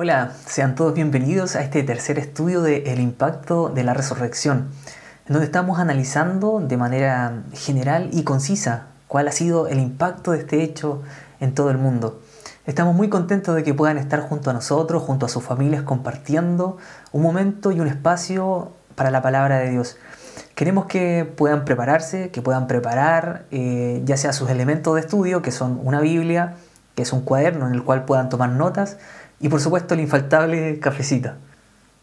Hola, sean todos bienvenidos a este tercer estudio de El impacto de la resurrección, en donde estamos analizando de manera general y concisa cuál ha sido el impacto de este hecho en todo el mundo. Estamos muy contentos de que puedan estar junto a nosotros, junto a sus familias, compartiendo un momento y un espacio para la palabra de Dios. Queremos que puedan prepararse, que puedan preparar eh, ya sea sus elementos de estudio, que son una Biblia, que es un cuaderno en el cual puedan tomar notas, y por supuesto el infaltable cafecita.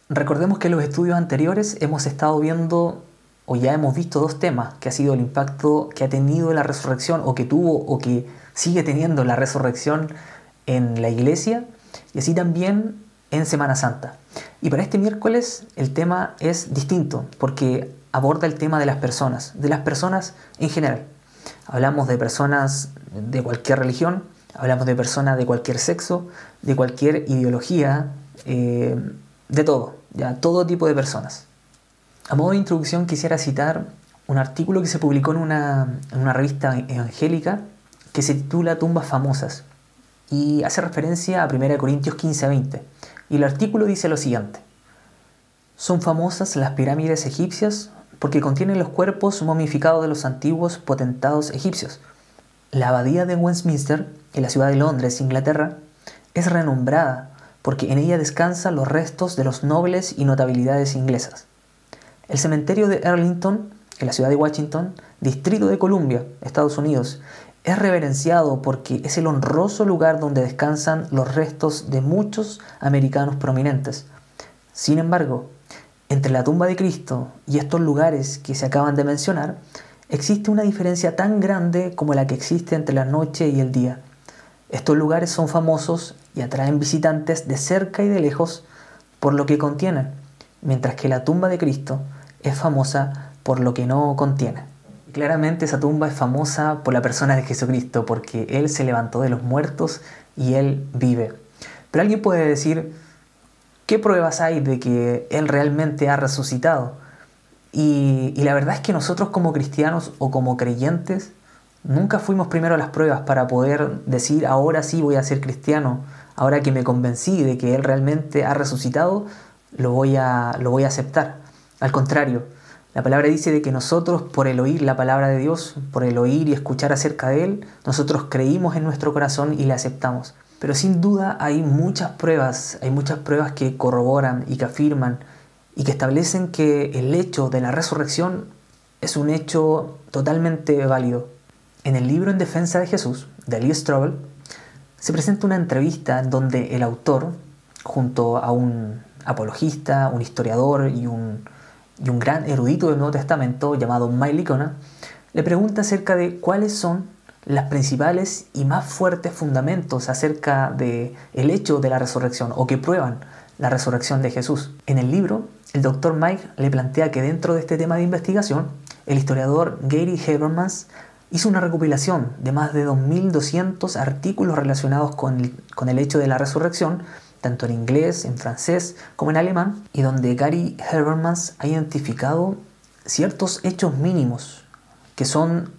Recordemos que en los estudios anteriores hemos estado viendo o ya hemos visto dos temas, que ha sido el impacto que ha tenido la resurrección o que tuvo o que sigue teniendo la resurrección en la iglesia y así también en Semana Santa. Y para este miércoles el tema es distinto porque aborda el tema de las personas, de las personas en general. Hablamos de personas de cualquier religión, hablamos de personas de cualquier sexo, de cualquier ideología, eh, de todo, ya todo tipo de personas. A modo de introducción quisiera citar un artículo que se publicó en una, en una revista evangélica que se titula Tumbas famosas y hace referencia a 1 Corintios 15 a 20. Y el artículo dice lo siguiente. Son famosas las pirámides egipcias porque contienen los cuerpos momificados de los antiguos potentados egipcios. La abadía de Westminster, en la ciudad de Londres, Inglaterra, es renombrada porque en ella descansan los restos de los nobles y notabilidades inglesas. El cementerio de Arlington, en la ciudad de Washington, Distrito de Columbia, Estados Unidos, es reverenciado porque es el honroso lugar donde descansan los restos de muchos americanos prominentes. Sin embargo, entre la tumba de Cristo y estos lugares que se acaban de mencionar, existe una diferencia tan grande como la que existe entre la noche y el día. Estos lugares son famosos y atraen visitantes de cerca y de lejos por lo que contienen, mientras que la tumba de Cristo es famosa por lo que no contiene. Claramente esa tumba es famosa por la persona de Jesucristo, porque Él se levantó de los muertos y Él vive. Pero alguien puede decir, ¿qué pruebas hay de que Él realmente ha resucitado? Y, la verdad es que nosotros como cristianos o como creyentes Nunca fuimos primero a las pruebas para poder decir, ahora sí voy a ser cristiano, ahora que me convencí de que Él realmente ha resucitado, lo voy a, lo voy a aceptar. Al contrario, la palabra dice de que nosotros por el oír la palabra de Dios, por el oír y escuchar acerca de Él, nosotros creímos en nuestro corazón y le aceptamos. Pero sin duda hay muchas pruebas, hay muchas pruebas que corroboran y que afirman y que establecen que el hecho de la resurrección es un hecho totalmente válido. En el libro En defensa de Jesús, de Lee Strobel, se presenta una entrevista en donde el autor, junto a un apologista, un historiador y un, y un gran erudito del Nuevo Testamento llamado Mike Licona, le pregunta acerca de cuáles son las principales y más fuertes fundamentos acerca de el hecho de la resurrección o que prueban la resurrección de Jesús. En el libro, el doctor Mike le plantea que dentro de este tema de investigación, el historiador Gary Habermas hizo una recopilación de más de 2.200 artículos relacionados con el, con el hecho de la resurrección, tanto en inglés, en francés como en alemán, y donde Gary Habermas ha identificado ciertos hechos mínimos que son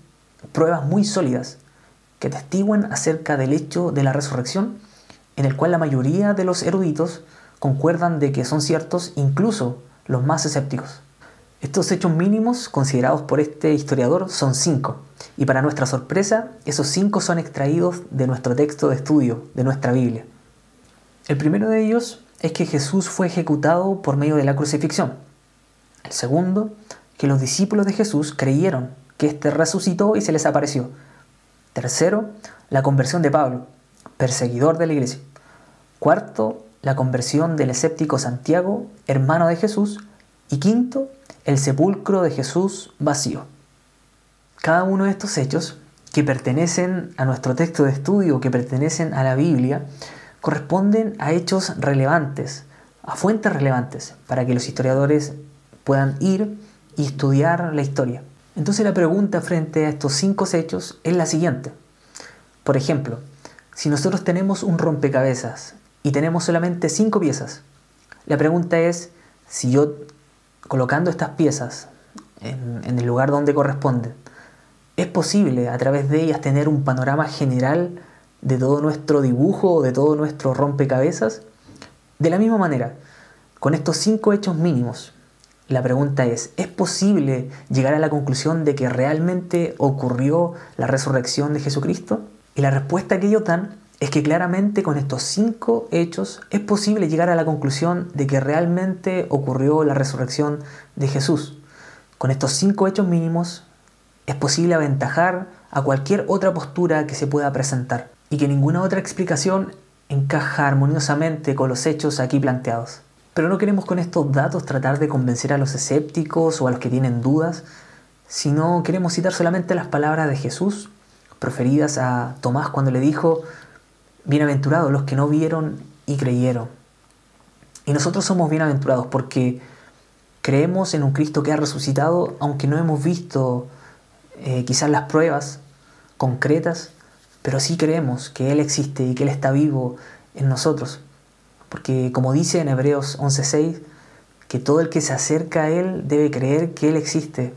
pruebas muy sólidas que testiguan acerca del hecho de la resurrección, en el cual la mayoría de los eruditos concuerdan de que son ciertos, incluso los más escépticos. Estos hechos mínimos considerados por este historiador son cinco, y para nuestra sorpresa, esos cinco son extraídos de nuestro texto de estudio, de nuestra Biblia. El primero de ellos es que Jesús fue ejecutado por medio de la crucifixión. El segundo, que los discípulos de Jesús creyeron que éste resucitó y se les apareció. Tercero, la conversión de Pablo, perseguidor de la iglesia. Cuarto, la conversión del escéptico Santiago, hermano de Jesús. Y quinto, el sepulcro de Jesús vacío. Cada uno de estos hechos, que pertenecen a nuestro texto de estudio, que pertenecen a la Biblia, corresponden a hechos relevantes, a fuentes relevantes, para que los historiadores puedan ir y estudiar la historia. Entonces la pregunta frente a estos cinco hechos es la siguiente. Por ejemplo, si nosotros tenemos un rompecabezas y tenemos solamente cinco piezas, la pregunta es si yo colocando estas piezas en, el lugar donde corresponden, es posible a través de ellas tener un panorama general de todo nuestro dibujo de todo nuestro rompecabezas? De la misma manera, con estos cinco hechos mínimos, la pregunta es, ¿es posible llegar a la conclusión de que realmente ocurrió la resurrección de Jesucristo? Y la respuesta que ellos dan es que claramente con estos cinco hechos es posible llegar a la conclusión de que realmente ocurrió la resurrección de Jesús. Con estos cinco hechos mínimos es posible aventajar a cualquier otra postura que se pueda presentar y que ninguna otra explicación encaja armoniosamente con los hechos aquí planteados. Pero no queremos con estos datos tratar de convencer a los escépticos o a los que tienen dudas, sino queremos citar solamente las palabras de Jesús proferidas a Tomás cuando le dijo, bienaventurados los que no vieron y creyeron. Y nosotros somos bienaventurados porque creemos en un Cristo que ha resucitado, aunque no hemos visto eh, quizás las pruebas concretas, pero sí creemos que Él existe y que Él está vivo en nosotros. Porque como dice en Hebreos 11:6, que todo el que se acerca a Él debe creer que Él existe,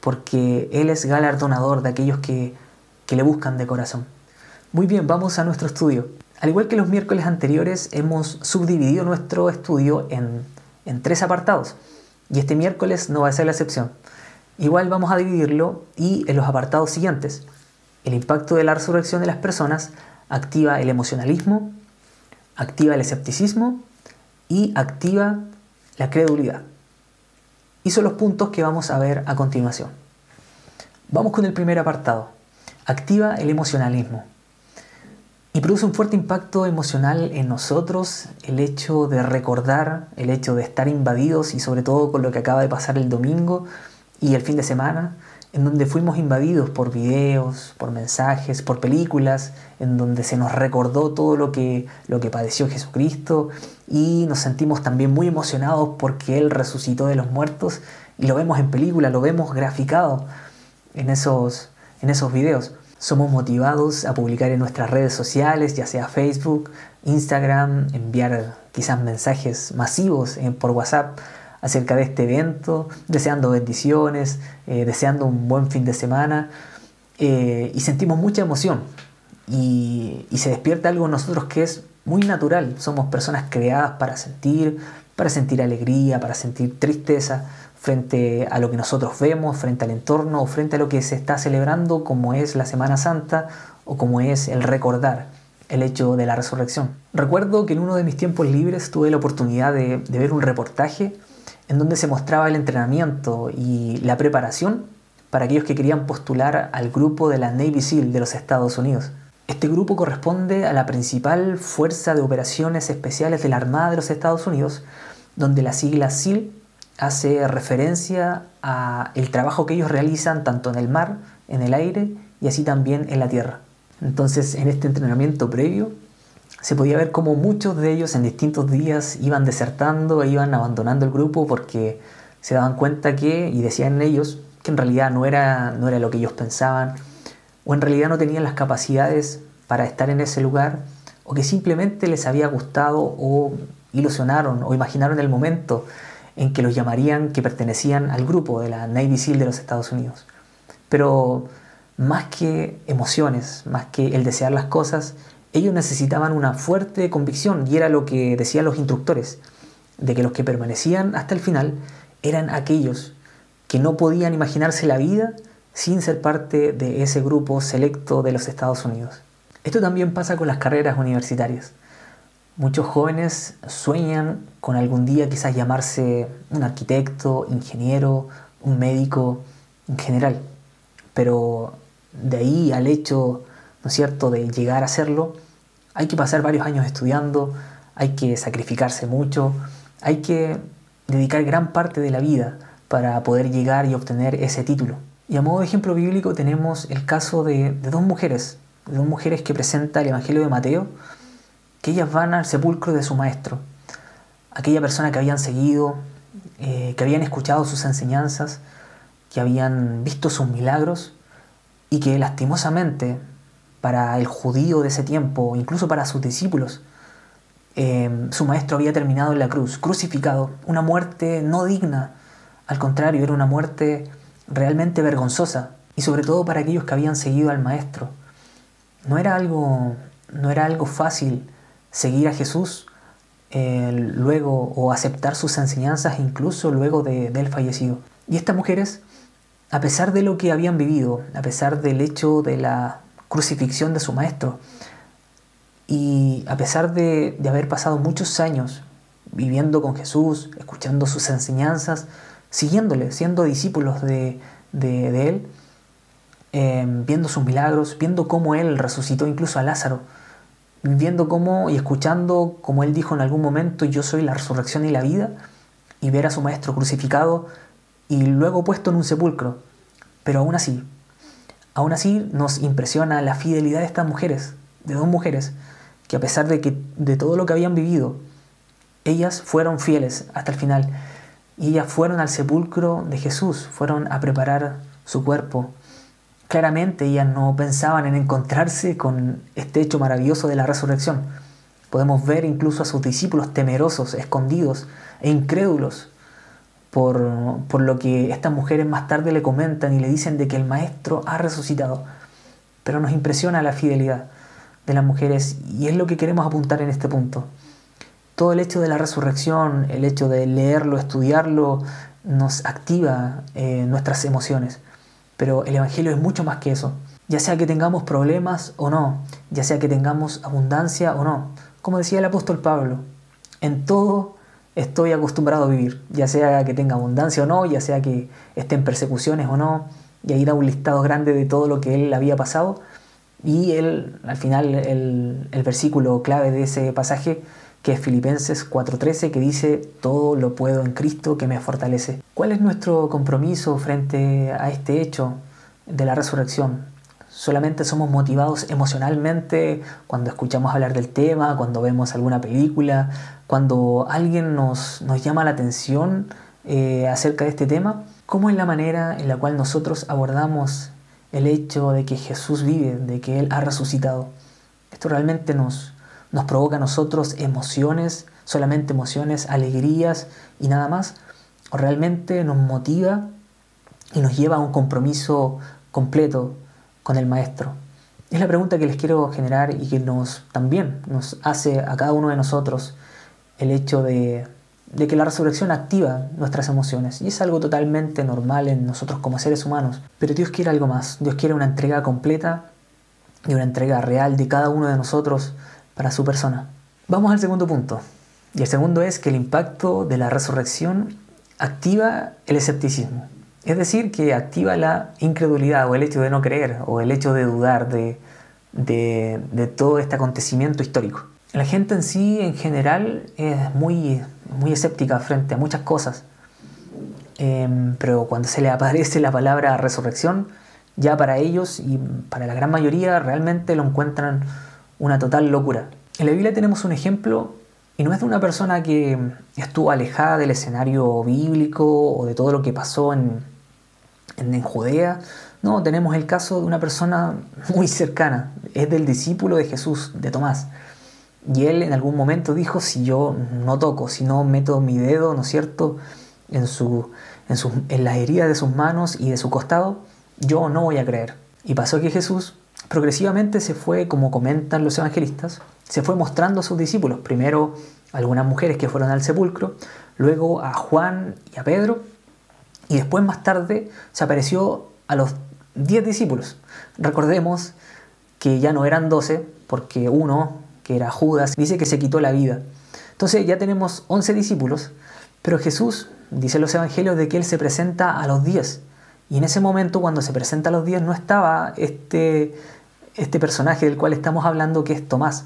porque Él es galardonador de aquellos que, que le buscan de corazón. Muy bien, vamos a nuestro estudio. Al igual que los miércoles anteriores, hemos subdividido nuestro estudio en, tres apartados, y este miércoles no va a ser la excepción. Igual vamos a dividirlo y en los apartados siguientes. El impacto de la resurrección de las personas activa el emocionalismo, activa el escepticismo y activa la credulidad. Y son los puntos que vamos a ver a continuación. Vamos con el primer apartado. Activa el emocionalismo. Y produce un fuerte impacto emocional en nosotros el hecho de recordar, el hecho de estar invadidos y sobre todo con lo que acaba de pasar el domingo, y el fin de semana, en donde fuimos invadidos por videos, por mensajes, por películas, en donde se nos recordó todo lo que, lo que padeció Jesucristo y nos sentimos también muy emocionados porque Él resucitó de los muertos y lo vemos en películas, lo vemos graficado en esos, en esos videos. Somos motivados a publicar en nuestras redes sociales, ya sea Facebook, Instagram, enviar quizás mensajes masivos por WhatsApp acerca de este evento, deseando bendiciones, eh, deseando un buen fin de semana eh, y sentimos mucha emoción y, se despierta algo en nosotros que es muy natural. Somos personas creadas para sentir, para sentir alegría, para sentir tristeza frente a lo que nosotros vemos, frente al entorno o frente a lo que se está celebrando como es la Semana Santa o como es el recordar el hecho de la resurrección. Recuerdo que en uno de mis tiempos libres tuve la oportunidad de, de ver un reportaje en donde se mostraba el entrenamiento y la preparación para aquellos que querían postular al grupo de la Navy SEAL de los Estados Unidos. Este grupo corresponde a la principal fuerza de operaciones especiales de la Armada de los Estados Unidos, donde la sigla SEAL hace referencia a el trabajo que ellos realizan tanto en el mar, en el aire y así también en la tierra. Entonces, en este entrenamiento previo, se podía ver como muchos de ellos en distintos días iban desertando e iban abandonando el grupo porque se daban cuenta que, y decían ellos, que en realidad no era, no era lo que ellos pensaban, o en realidad no tenían las capacidades para estar en ese lugar, o que simplemente les había gustado o ilusionaron o imaginaron el momento en que los llamarían que pertenecían al grupo de la Navy SEAL de los Estados Unidos. Pero más que emociones, más que el desear las cosas, ellos necesitaban una fuerte convicción y era lo que decían los instructores, de que los que permanecían hasta el final eran aquellos que no podían imaginarse la vida sin ser parte de ese grupo selecto de los Estados Unidos. Esto también pasa con las carreras universitarias. Muchos jóvenes sueñan con algún día quizás llamarse un arquitecto, ingeniero, un médico en general, pero de ahí al hecho ¿no es cierto?, de llegar a hacerlo, hay que pasar varios años estudiando, hay que sacrificarse mucho, hay que dedicar gran parte de la vida para poder llegar y obtener ese título. Y a modo de ejemplo bíblico tenemos el caso de, dos mujeres, de dos mujeres que presenta el Evangelio de Mateo, que ellas van al sepulcro de su maestro, aquella persona que habían seguido, eh, que habían escuchado sus enseñanzas, que habían visto sus milagros y que lastimosamente para el judío de ese tiempo, incluso para sus discípulos. Em, su maestro había terminado en la cruz, crucificado, una muerte no digna, al contrario, era una muerte realmente vergonzosa, y sobre todo para aquellos que habían seguido al maestro. No era algo, no era algo fácil seguir a Jesús eh, luego o aceptar sus enseñanzas incluso luego de, de él fallecido. Y estas mujeres, a pesar de lo que habían vivido, a pesar del hecho de la crucifixión de su maestro, y a pesar de, haber pasado muchos años viviendo con Jesús, escuchando sus enseñanzas, siguiéndole, siendo discípulos de, Él, em, viendo sus milagros, viendo cómo Él resucitó incluso a Lázaro, viendo cómo y escuchando como Él dijo en algún momento, yo soy la resurrección y la vida, y ver a su Maestro crucificado y luego puesto en un sepulcro. Pero aún así, aún así nos impresiona la fidelidad de estas mujeres, de dos mujeres, que a pesar de, que, de todo lo que habían vivido, ellas fueron fieles hasta el final. Y ellas fueron al sepulcro de Jesús, fueron a preparar su cuerpo. Claramente ellas no pensaban en encontrarse con este hecho maravilloso de la resurrección. Podemos ver incluso a sus discípulos temerosos, escondidos e incrédulos por, por lo que estas mujeres más tarde le comentan y le dicen de que el Maestro ha resucitado. Pero nos impresiona la fidelidad de las mujeres y es lo que queremos apuntar en este punto. Todo el hecho de la resurrección, el hecho de leerlo, estudiarlo, nos activa eh, nuestras emociones. Pero el Evangelio es mucho más que eso. Ya sea que tengamos problemas o no, ya sea que tengamos abundancia o no. Como decía el apóstol Pablo, en todo estoy acostumbrado a vivir, ya sea que tenga abundancia o no, ya sea que esté en persecuciones o no, y ahí da un listado grande de todo lo que él había pasado, y él, al final, el, el versículo clave de ese pasaje, que es Filipenses 4:13, que dice, todo lo puedo en Cristo que me fortalece. ¿Cuál es nuestro compromiso frente a este hecho de la resurrección? Solamente somos motivados emocionalmente cuando escuchamos hablar del tema, cuando vemos alguna película, cuando alguien nos, nos llama la atención eh, acerca de este tema. ¿Cómo es la manera en la cual nosotros abordamos el hecho de que Jesús vive, de que Él ha resucitado. Esto realmente nos, nos provoca a nosotros emociones, solamente emociones, alegrías y nada más, o realmente nos motiva y nos lleva a un compromiso completo con el Maestro. Es la pregunta que les quiero generar y que nos también nos hace a cada uno de nosotros el hecho de de que la resurrección activa nuestras emociones y es algo totalmente normal en nosotros como seres humanos. Pero Dios quiere algo más, Dios quiere una entrega completa y una entrega real de cada uno de nosotros para su persona. Vamos al segundo punto. Y el segundo es que el impacto de la resurrección activa el escepticismo. Es decir, que activa la incredulidad o el hecho de no creer o el hecho de dudar de, de, de todo este acontecimiento histórico. La gente en sí, en general, es muy muy escéptica frente a muchas cosas. Em, pero cuando se le aparece la palabra resurrección, ya para ellos y para la gran mayoría realmente lo encuentran una total locura. En la Biblia tenemos un ejemplo y no es de una persona que estuvo alejada del escenario bíblico o de todo lo que pasó en, en, Judea. No, tenemos el caso de una persona muy cercana. Es del discípulo de Jesús, de Tomás. Y él en algún momento dijo, si yo no toco, si no meto mi dedo, ¿no es cierto?, en, su, en, su, en la herida de sus manos y de su costado, yo no voy a creer. Y pasó que Jesús progresivamente se fue, como comentan los evangelistas, se fue mostrando a sus discípulos. Primero algunas mujeres que fueron al sepulcro, luego a Juan y a Pedro, y después más tarde se apareció a los diez discípulos. Recordemos que ya no eran doce, porque uno que era Judas, dice que se quitó la vida. Entonces ya tenemos 11 discípulos, pero Jesús dice en los evangelios de que Él se presenta a los 10. Y en ese momento, cuando se presenta a los 10, no estaba este, este personaje del cual estamos hablando, que es Tomás.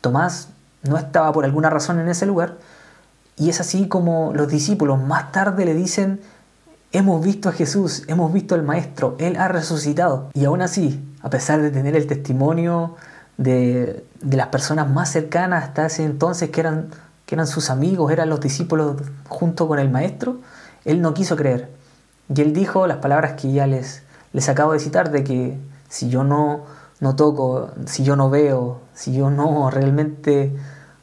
Tomás no estaba por alguna razón en ese lugar. Y es así como los discípulos más tarde le dicen, hemos visto a Jesús, hemos visto al Maestro, Él ha resucitado. Y aún así, a pesar de tener el testimonio de, las personas más cercanas hasta ese entonces, que eran, que eran sus amigos, eran los discípulos junto con el maestro, él no quiso creer. Y él dijo las palabras que ya les, les acabo de citar, de que si yo no, no toco, si yo no veo, si yo no realmente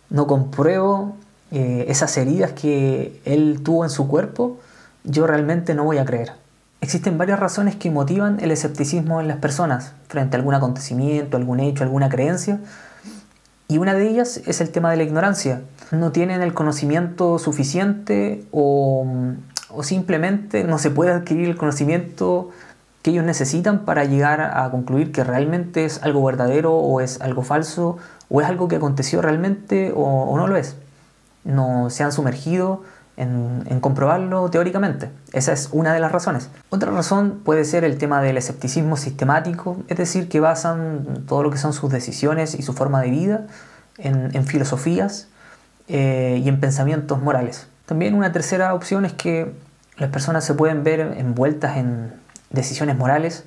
no compruebo eh, esas heridas que él tuvo en su cuerpo, yo realmente no voy a creer. Existen varias razones que motivan el escepticismo en las personas frente a algún acontecimiento, algún hecho, alguna creencia. Y una de ellas es el tema de la ignorancia. No tienen el conocimiento suficiente o, o simplemente no se puede adquirir el conocimiento que ellos necesitan para llegar a concluir que realmente es algo verdadero o es algo falso o es algo que aconteció realmente o, no lo es. No se han sumergido en, comprobarlo teóricamente. Esa es una de las razones. Otra razón puede ser el tema del escepticismo sistemático, es decir, que basan todo lo que son sus decisiones y su forma de vida en, en filosofías eh, y en pensamientos morales. También una tercera opción es que las personas se pueden ver envueltas en decisiones morales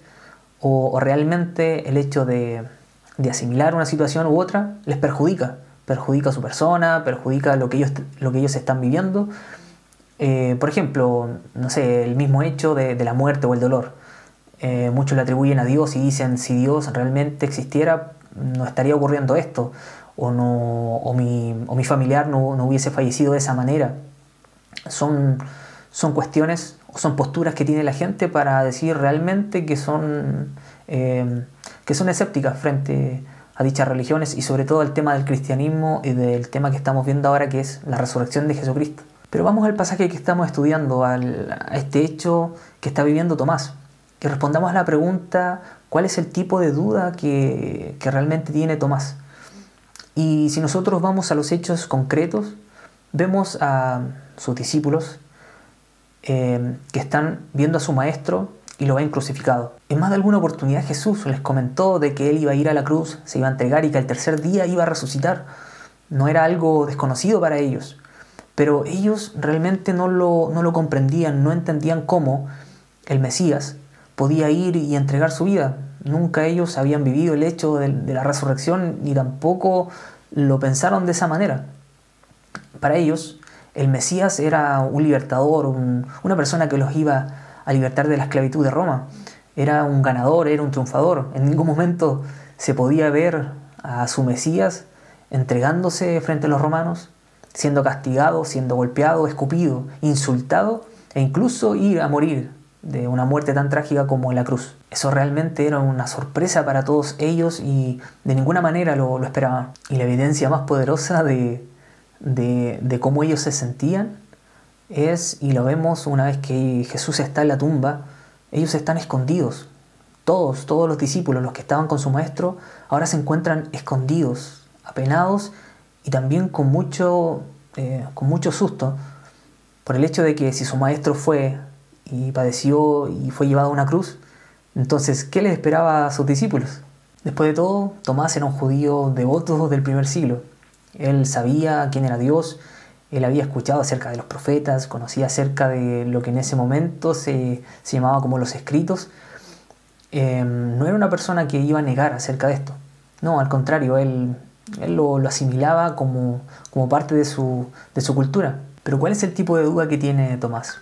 o, realmente el hecho de, asimilar una situación u otra les perjudica, perjudica a su persona, perjudica lo que ellos, lo que ellos están viviendo. Eh, por ejemplo, no sé, el mismo hecho de, la muerte o el dolor. Eh, muchos le atribuyen a Dios y dicen, si Dios realmente existiera, no estaría ocurriendo esto, o, no, o, mi, o mi familiar no, no, hubiese fallecido de esa manera. Son, son cuestiones son posturas que tiene la gente para decir realmente que son, eh, que son escépticas frente a dichas religiones y sobre todo el tema del cristianismo y del tema que estamos viendo ahora que es la resurrección de Jesucristo. Pero vamos al pasaje que estamos estudiando, a este hecho que está viviendo Tomás. Que respondamos a la pregunta, ¿cuál es el tipo de duda que, que realmente tiene Tomás? Y si nosotros vamos a los hechos concretos, vemos a sus discípulos eh, que están viendo a su maestro y lo ven crucificado. En más de alguna oportunidad Jesús les comentó de que él iba a ir a la cruz, se iba a entregar y que al tercer día iba a resucitar. No era algo desconocido para ellos, pero ellos realmente no lo, no lo comprendían, no entendían cómo el Mesías podía ir y entregar su vida. Nunca ellos habían vivido el hecho de, de la resurrección ni tampoco lo pensaron de esa manera. Para ellos, el Mesías era un libertador, una persona que los iba a libertar de la esclavitud de Roma. Era un ganador, era un triunfador. En ningún momento se podía ver a su Mesías entregándose frente a los romanos, siendo castigado, siendo golpeado, escupido, insultado e incluso ir a morir de una muerte tan trágica como la cruz. Eso realmente era una sorpresa para todos ellos y de ninguna manera lo, lo esperaban. Y la evidencia más poderosa de, de, cómo ellos se sentían es, y lo vemos una vez que Jesús está en la tumba, ellos están escondidos. Todos, todos los discípulos, los que estaban con su maestro, ahora se encuentran escondidos, apenados y también con mucho, eh, con mucho susto por el hecho de que si su maestro fue y padeció y fue llevado a una cruz, entonces, ¿qué les esperaba a sus discípulos? Después de todo, Tomás era un judío devoto del primer siglo, él sabía quién era Dios, él había escuchado acerca de los profetas, conocía acerca de lo que en ese momento se, llamaba como los escritos. Em, no era una persona que iba a negar acerca de esto. No, al contrario, él, él lo, asimilaba como, como parte de su, de su cultura. Pero ¿cuál es el tipo de duda que tiene Tomás?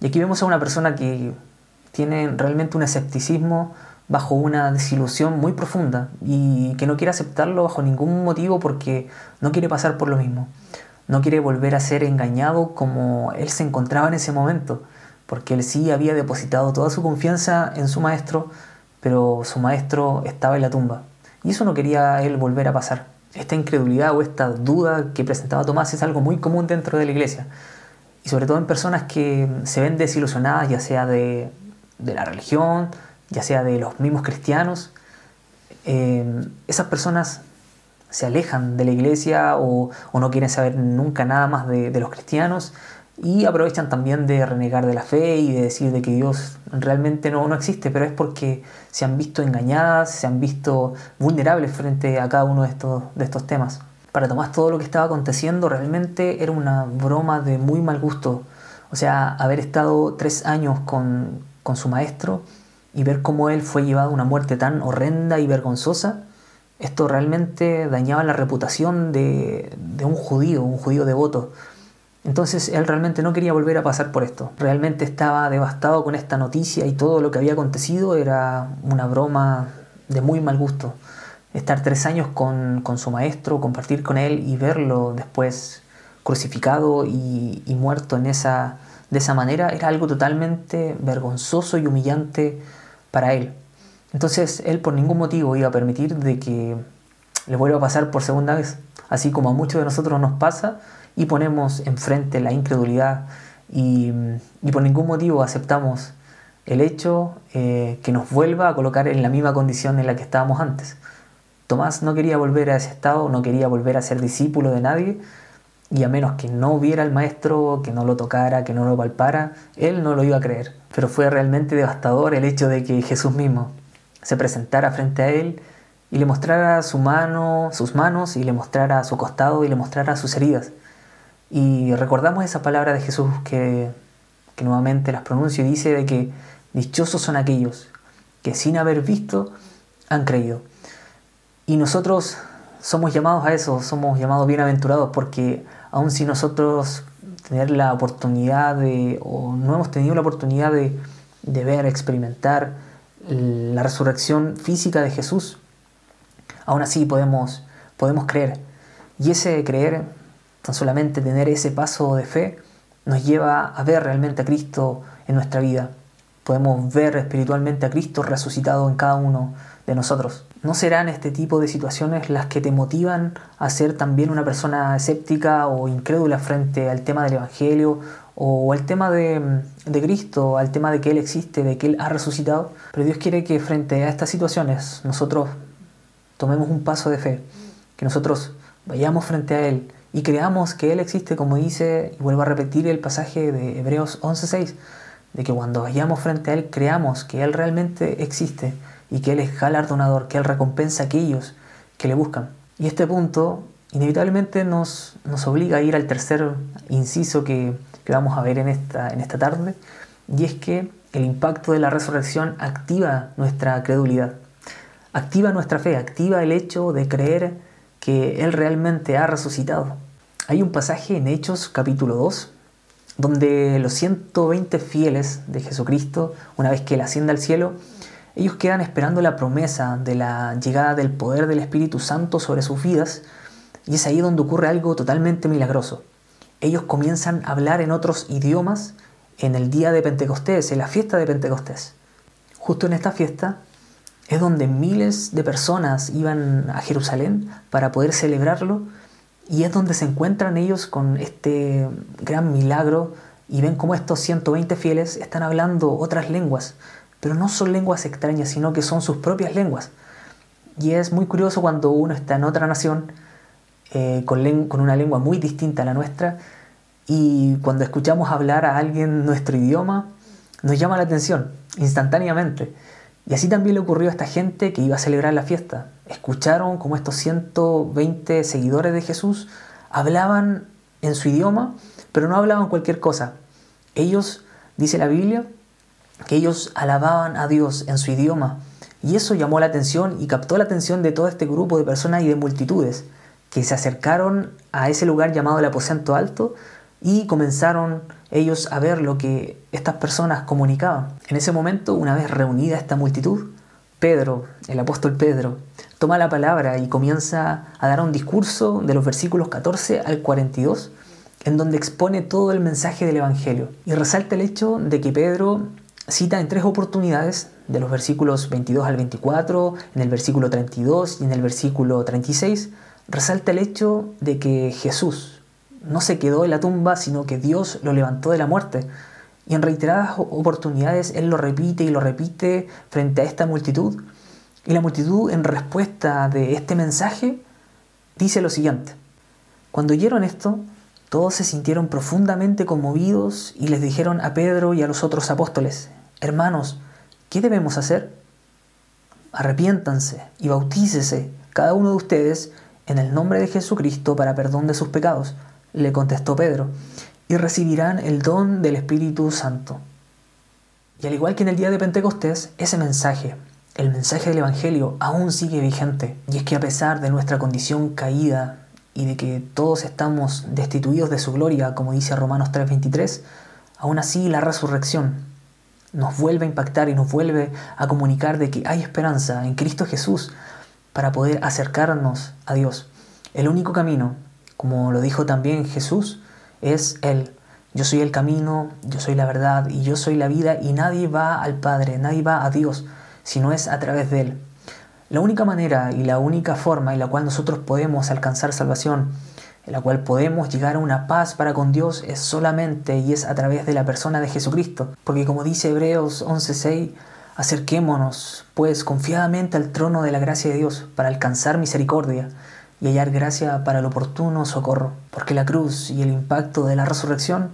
Y aquí vemos a una persona que tiene realmente un escepticismo bajo una desilusión muy profunda y que no quiere aceptarlo bajo ningún motivo porque no quiere pasar por lo mismo. No quiere volver a ser engañado como él se encontraba en ese momento, porque él sí había depositado toda su confianza en su maestro, pero su maestro estaba en la tumba. Y eso no quería él volver a pasar. Esta incredulidad o esta duda que presentaba Tomás es algo muy común dentro de la iglesia. Y sobre todo en personas que se ven desilusionadas, ya sea de, de la religión, ya sea de los mismos cristianos, eh, esas personas se alejan de la iglesia o, no quieren saber nunca nada más de, los cristianos y aprovechan también de renegar de la fe y de decir de que Dios realmente no, no existe, pero es porque se han visto engañadas, se han visto vulnerables frente a cada uno de estos, de estos temas. Para Tomás todo lo que estaba aconteciendo realmente era una broma de muy mal gusto. O sea, haber estado tres años con, con su maestro y ver cómo él fue llevado a una muerte tan horrenda y vergonzosa, esto realmente dañaba la reputación de, un judío, un judío devoto. Entonces él realmente no quería volver a pasar por esto. Realmente estaba devastado con esta noticia y todo lo que había acontecido era una broma de muy mal gusto. Estar tres años con, su maestro, compartir con él y verlo después crucificado y, y muerto en esa, de esa manera era algo totalmente vergonzoso y humillante para él. Entonces él por ningún motivo iba a permitir de que le vuelva a pasar por segunda vez, así como a muchos de nosotros nos pasa y ponemos enfrente la incredulidad y, por ningún motivo aceptamos el hecho eh, que nos vuelva a colocar en la misma condición en la que estábamos antes. Tomás no quería volver a ese estado, no quería volver a ser discípulo de nadie, y a menos que no viera al maestro, que no lo tocara, que no lo palpara, él no lo iba a creer. Pero fue realmente devastador el hecho de que Jesús mismo se presentara frente a él y le mostrara su mano, sus manos, y le mostrara su costado y le mostrara sus heridas. Y recordamos esa palabra de Jesús que, que nuevamente las pronuncio y dice de que dichosos son aquellos que sin haber visto han creído. Y nosotros somos llamados a eso, somos llamados bienaventurados porque aun si nosotros tener la oportunidad de, o no hemos tenido la oportunidad de, de ver, experimentar la resurrección física de Jesús, aún así podemos, podemos creer. Y ese creer, tan solamente tener ese paso de fe, nos lleva a ver realmente a Cristo en nuestra vida. Podemos ver espiritualmente a Cristo resucitado en cada uno de nosotros. ¿No serán este tipo de situaciones las que te motivan a ser también una persona escéptica o incrédula frente al tema del Evangelio o al tema de, de, Cristo, al tema de que Él existe, de que Él ha resucitado? Pero Dios quiere que frente a estas situaciones nosotros tomemos un paso de fe, que nosotros vayamos frente a Él y creamos que Él existe, como dice, y vuelvo a repetir el pasaje de Hebreos 11.6, de que cuando vayamos frente a Él creamos que Él realmente existe y que Él es galardonador, que Él recompensa a aquellos que le buscan. Y este punto inevitablemente nos, nos obliga a ir al tercer inciso que, que vamos a ver en esta, en esta tarde, y es que el impacto de la resurrección activa nuestra credulidad, activa nuestra fe, activa el hecho de creer que Él realmente ha resucitado. Hay un pasaje en Hechos capítulo 2, donde los 120 fieles de Jesucristo, una vez que Él asciende al cielo, ellos quedan esperando la promesa de la llegada del poder del Espíritu Santo sobre sus vidas y es ahí donde ocurre algo totalmente milagroso. Ellos comienzan a hablar en otros idiomas en el día de Pentecostés, en la fiesta de Pentecostés. Justo en esta fiesta es donde miles de personas iban a Jerusalén para poder celebrarlo y es donde se encuentran ellos con este gran milagro y ven cómo estos 120 fieles están hablando otras lenguas, pero no son lenguas extrañas, sino que son sus propias lenguas. Y es muy curioso cuando uno está en otra nación eh, con, una lengua muy distinta a la nuestra y cuando escuchamos hablar a alguien nuestro idioma, nos llama la atención instantáneamente. Y así también le ocurrió a esta gente que iba a celebrar la fiesta. Escucharon como estos 120 seguidores de Jesús hablaban en su idioma, pero no hablaban cualquier cosa. Ellos, dice la Biblia, que ellos alababan a Dios en su idioma. Y eso llamó la atención y captó la atención de todo este grupo de personas y de multitudes que se acercaron a ese lugar llamado el aposento alto y comenzaron ellos a ver lo que estas personas comunicaban. En ese momento, una vez reunida esta multitud, Pedro, el apóstol Pedro, toma la palabra y comienza a dar un discurso de los versículos 14 al 42, en donde expone todo el mensaje del Evangelio. Y resalta el hecho de que Pedro cita en tres oportunidades, de los versículos 22 al 24, en el versículo 32 y en el versículo 36, resalta el hecho de que Jesús no se quedó en la tumba, sino que Dios lo levantó de la muerte. Y en reiteradas oportunidades Él lo repite y lo repite frente a esta multitud. Y la multitud en respuesta de este mensaje dice lo siguiente. Cuando oyeron esto, todos se sintieron profundamente conmovidos y les dijeron a Pedro y a los otros apóstoles, Hermanos, ¿qué debemos hacer? Arrepiéntanse y bautícese cada uno de ustedes en el nombre de Jesucristo para perdón de sus pecados, le contestó Pedro, y recibirán el don del Espíritu Santo. Y al igual que en el día de Pentecostés, ese mensaje, el mensaje del Evangelio, aún sigue vigente. Y es que a pesar de nuestra condición caída y de que todos estamos destituidos de su gloria, como dice Romanos 3:23, aún así la resurrección, nos vuelve a impactar y nos vuelve a comunicar de que hay esperanza en Cristo Jesús para poder acercarnos a Dios. El único camino, como lo dijo también Jesús, es Él. Yo soy el camino, yo soy la verdad y yo soy la vida y nadie va al Padre, nadie va a Dios si no es a través de Él. La única manera y la única forma en la cual nosotros podemos alcanzar salvación, en la cual podemos llegar a una paz para con Dios es solamente y es a través de la persona de Jesucristo. Porque como dice Hebreos 11:6, acerquémonos pues confiadamente al trono de la gracia de Dios para alcanzar misericordia y hallar gracia para el oportuno socorro. Porque la cruz y el impacto de la resurrección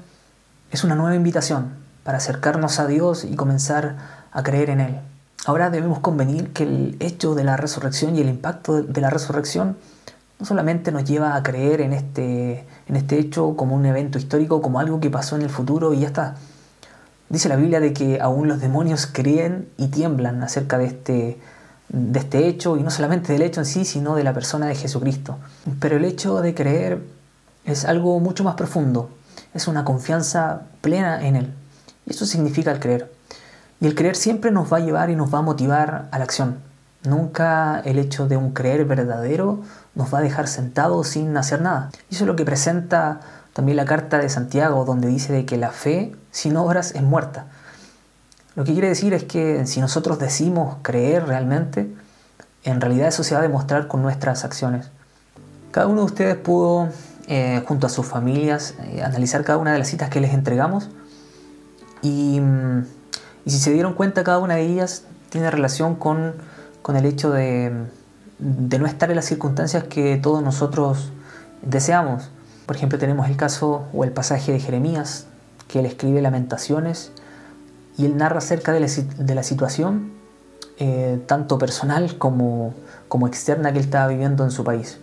es una nueva invitación para acercarnos a Dios y comenzar a creer en Él. Ahora debemos convenir que el hecho de la resurrección y el impacto de la resurrección no solamente nos lleva a creer en este, en este hecho como un evento histórico, como algo que pasó en el futuro y ya está. Dice la Biblia de que aún los demonios creen y tiemblan acerca de este, de este hecho, y no solamente del hecho en sí, sino de la persona de Jesucristo. Pero el hecho de creer es algo mucho más profundo, es una confianza plena en Él. Y eso significa el creer. Y el creer siempre nos va a llevar y nos va a motivar a la acción. Nunca el hecho de un creer verdadero nos va a dejar sentados sin hacer nada. Y eso es lo que presenta también la carta de Santiago, donde dice de que la fe sin obras es muerta. Lo que quiere decir es que si nosotros decimos creer realmente, en realidad eso se va a demostrar con nuestras acciones. Cada uno de ustedes pudo, eh, junto a sus familias, eh, analizar cada una de las citas que les entregamos y, y, si se dieron cuenta, cada una de ellas tiene relación con, con el hecho de, no estar en las circunstancias que todos nosotros deseamos. Por ejemplo, tenemos el caso o el pasaje de Jeremías, que él escribe lamentaciones y él narra acerca de la, situación, eh, tanto personal como, externa que él estaba viviendo en su país.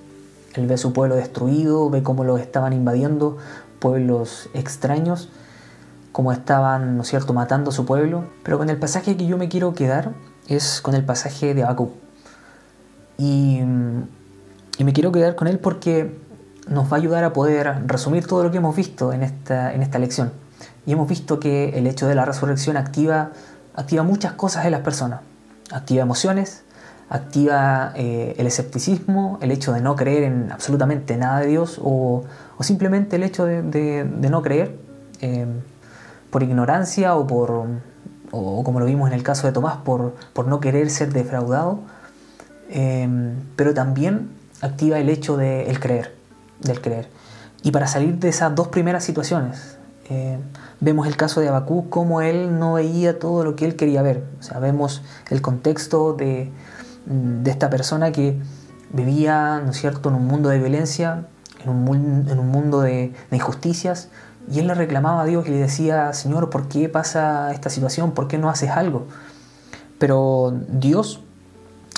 Él ve su pueblo destruido, ve cómo lo estaban invadiendo pueblos extraños, cómo estaban, ¿no es cierto?, matando a su pueblo. Pero con el pasaje que yo me quiero quedar es con el pasaje de Habacuc. Y, y, me quiero quedar con él porque nos va a ayudar a poder resumir todo lo que hemos visto en esta, en esta lección. Y hemos visto que el hecho de la resurrección activa, activa muchas cosas en las personas. Activa emociones, activa eh, el escepticismo, el hecho de no creer en absolutamente nada de Dios o, o simplemente el hecho de, de, no creer eh, por ignorancia o por, o como lo vimos en el caso de Tomás, por, por no querer ser defraudado. Eh, pero también activa el hecho de el creer, del creer. Y para salir de esas dos primeras situaciones, eh, vemos el caso de Abacú, cómo él no veía todo lo que él quería ver. O sea, vemos el contexto de, de esta persona que vivía, ¿no es cierto?, en un mundo de violencia, en un, en un mundo de, de, injusticias, y él le reclamaba a Dios y le decía, Señor, ¿por qué pasa esta situación? ¿Por qué no haces algo? Pero Dios,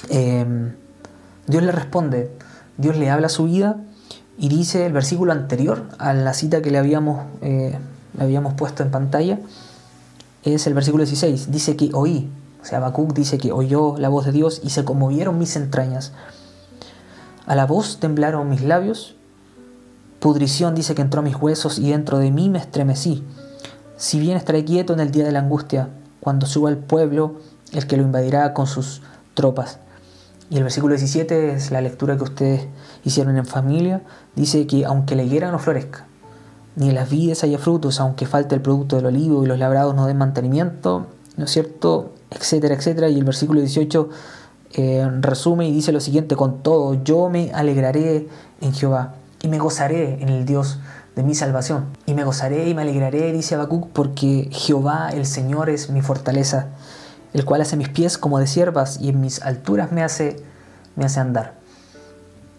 eh, Dios le responde, Dios le habla su vida y dice el versículo anterior a la cita que le habíamos eh, habíamos puesto en pantalla, es el versículo 16. Dice que oí, o sea, Habacuc dice que oyó la voz de Dios y se conmovieron mis entrañas. A la voz temblaron mis labios, pudrición dice que entró a mis huesos y dentro de mí me estremecí. Si bien estaré quieto en el día de la angustia, cuando suba el pueblo, el que lo invadirá con sus tropas. Y el versículo 17 es la lectura que ustedes hicieron en familia. Dice que aunque la higuera no florezca, ni en las vides haya frutos, aunque falte el producto del olivo y los labrados no den mantenimiento, ¿no es cierto? Etcétera, etcétera. Y el versículo 18 eh, resume y dice lo siguiente, con todo, yo me alegraré en Jehová y me gozaré en el Dios de mi salvación. Y me gozaré y me alegraré, dice Habacuc, porque Jehová el Señor es mi fortaleza, el cual hace mis pies como de siervas y en mis alturas me hace, me hace andar.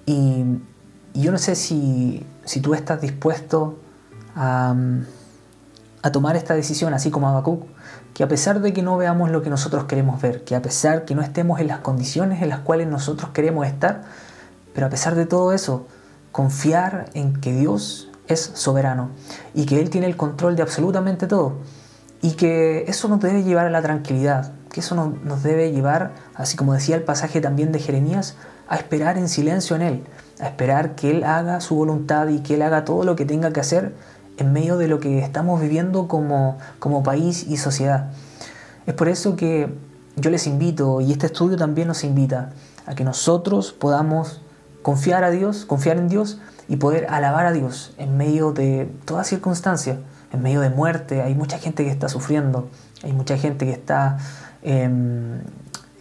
Y, yo no sé si, si tú estás dispuesto a, tomar esta decisión, así como Habacuc, que a pesar de que no veamos lo que nosotros queremos ver, que a pesar que no estemos en las condiciones en las cuales nosotros queremos estar, pero a pesar de todo eso, confiar en que Dios es soberano y que Él tiene el control de absolutamente todo y que eso nos debe llevar a la tranquilidad, que eso nos debe llevar, así como decía el pasaje también de Jeremías, a esperar en silencio en Él, a esperar que Él haga su voluntad y que Él haga todo lo que tenga que hacer en medio de lo que estamos viviendo como, como país y sociedad. Es por eso que yo les invito, y este estudio también nos invita, a que nosotros podamos confiar a Dios, confiar en Dios y poder alabar a Dios en medio de toda circunstancia, en medio de muerte. Hay mucha gente que está sufriendo, hay mucha gente que está, em,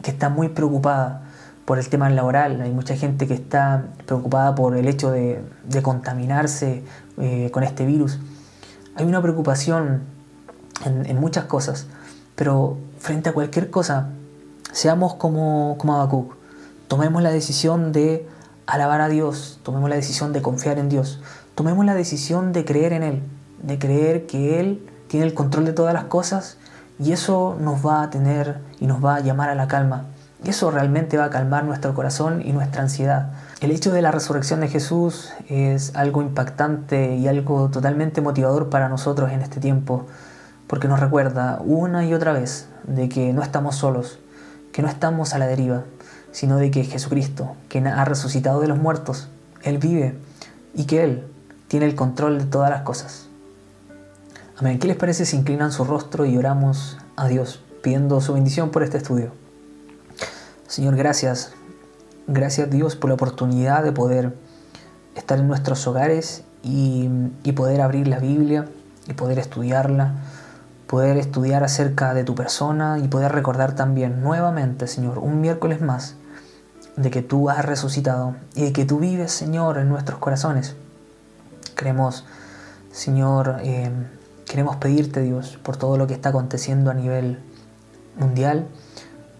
que está muy preocupada, por el tema laboral. Hay mucha gente que está preocupada por el hecho de, contaminarse eh, con este virus. Hay una preocupación en, muchas cosas, pero frente a cualquier cosa, seamos como, como. Tomemos la decisión de alabar a Dios, tomemos la decisión de confiar en Dios, tomemos la decisión de creer en Él, de creer que Él tiene el control de todas las cosas y eso nos va a tener y nos va a llamar a la calma. Y eso realmente va a calmar nuestro corazón y nuestra ansiedad. El hecho de la resurrección de Jesús es algo impactante y algo totalmente motivador para nosotros en este tiempo, porque nos recuerda una y otra vez de que no estamos solos, que no estamos a la deriva, sino de que Jesucristo, quien ha resucitado de los muertos, Él vive y que Él tiene el control de todas las cosas. Amén. ¿Qué les parece si inclinan su rostro y oramos a Dios pidiendo su bendición por este estudio? Señor, gracias. Gracias Dios por la oportunidad de poder estar en nuestros hogares y, y poder abrir la Biblia y poder estudiarla, poder estudiar acerca de tu persona y poder recordar también nuevamente, Señor, un miércoles más, de que tú has resucitado y de que tú vives, Señor, en nuestros corazones. Queremos, Señor, eh, queremos pedirte, Dios, por todo lo que está aconteciendo a nivel mundial.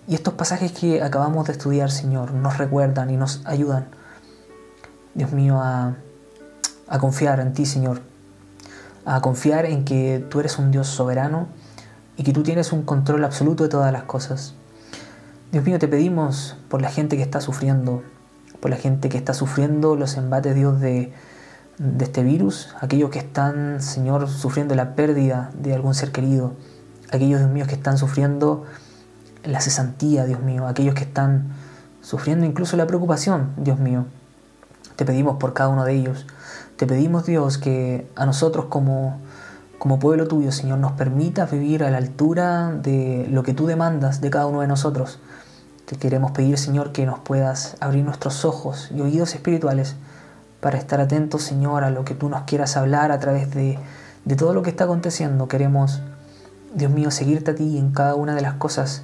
Y estos pasajes que acabamos de estudiar, Señor, nos recuerdan y nos ayudan, Dios mío, a, a confiar en ti, Señor. A confiar en que tú eres un Dios soberano y que tú tienes un control absoluto de todas las cosas. Dios mío, te pedimos por la gente que está sufriendo, por la gente que está sufriendo los embates, Dios, de, de este virus, aquellos que están, Señor, sufriendo la pérdida de algún ser querido, aquellos, Dios mío, que están sufriendo la cesantía, Dios mío, aquellos que están sufriendo incluso la preocupación, Dios mío. Te pedimos por cada uno de ellos. Te pedimos, Dios, que a nosotros como, como pueblo tuyo, Señor, nos permita vivir a la altura de lo que tú demandas de cada uno de nosotros. Te queremos pedir, Señor, que nos puedas abrir nuestros ojos y oídos espirituales para estar atentos, Señor, a lo que tú nos quieras hablar a través de, de todo lo que está aconteciendo. Queremos, Dios mío, seguirte a ti en cada una de las cosas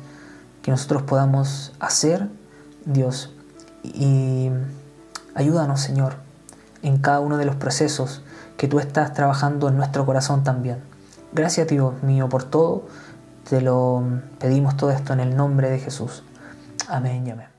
que nosotros podamos hacer, Dios. Y ayúdanos, Señor, en cada uno de los procesos que tú estás trabajando en nuestro corazón también. Gracias, Dios mío, por todo. Te lo pedimos todo esto en el nombre de Jesús. Amén y amén.